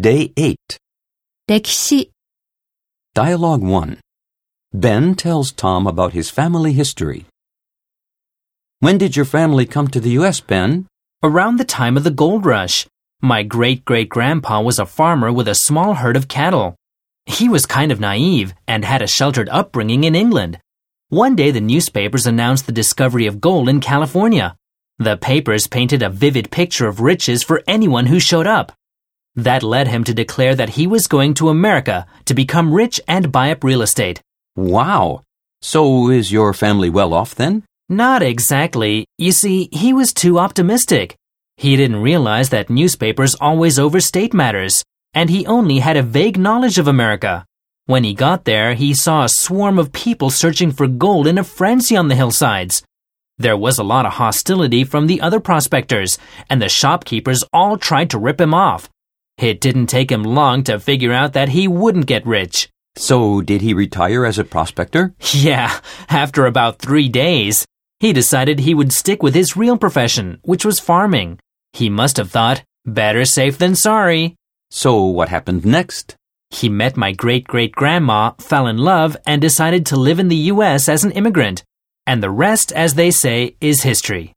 Day 8. 歴史、Dialogue 1. Ben tells Tom about his family history. When did your family come to the U.S., Ben? Around the time of the gold rush, my great great grandpa was a farmer with a small herd of cattle. He was kind of naive and had a sheltered upbringing in England. One day the newspapers announced the discovery of gold in California. The papers painted a vivid picture of riches for anyone who showed up. That led him to declare that he was going to America to become rich and buy up real estate. Wow. So is your family well off then? Not exactly. You see, he was too optimistic. He didn't realize that newspapers always overstate matters, and he only had a vague knowledge of America. When he got there, he saw a swarm of people searching for gold in a frenzy on the hillsides. There was a lot of hostility from the other prospectors, and the shopkeepers all tried to rip him off. It didn't take him long to figure out that he wouldn't get rich. So did he retire as a prospector? Yeah, after about three days, he decided he would stick with his real profession, which was farming. He must have thought, better safe than sorry. So what happened next? He met my great great grandma, fell in love, and decided to live in the U.S. as an immigrant. And the rest, as they say, is history.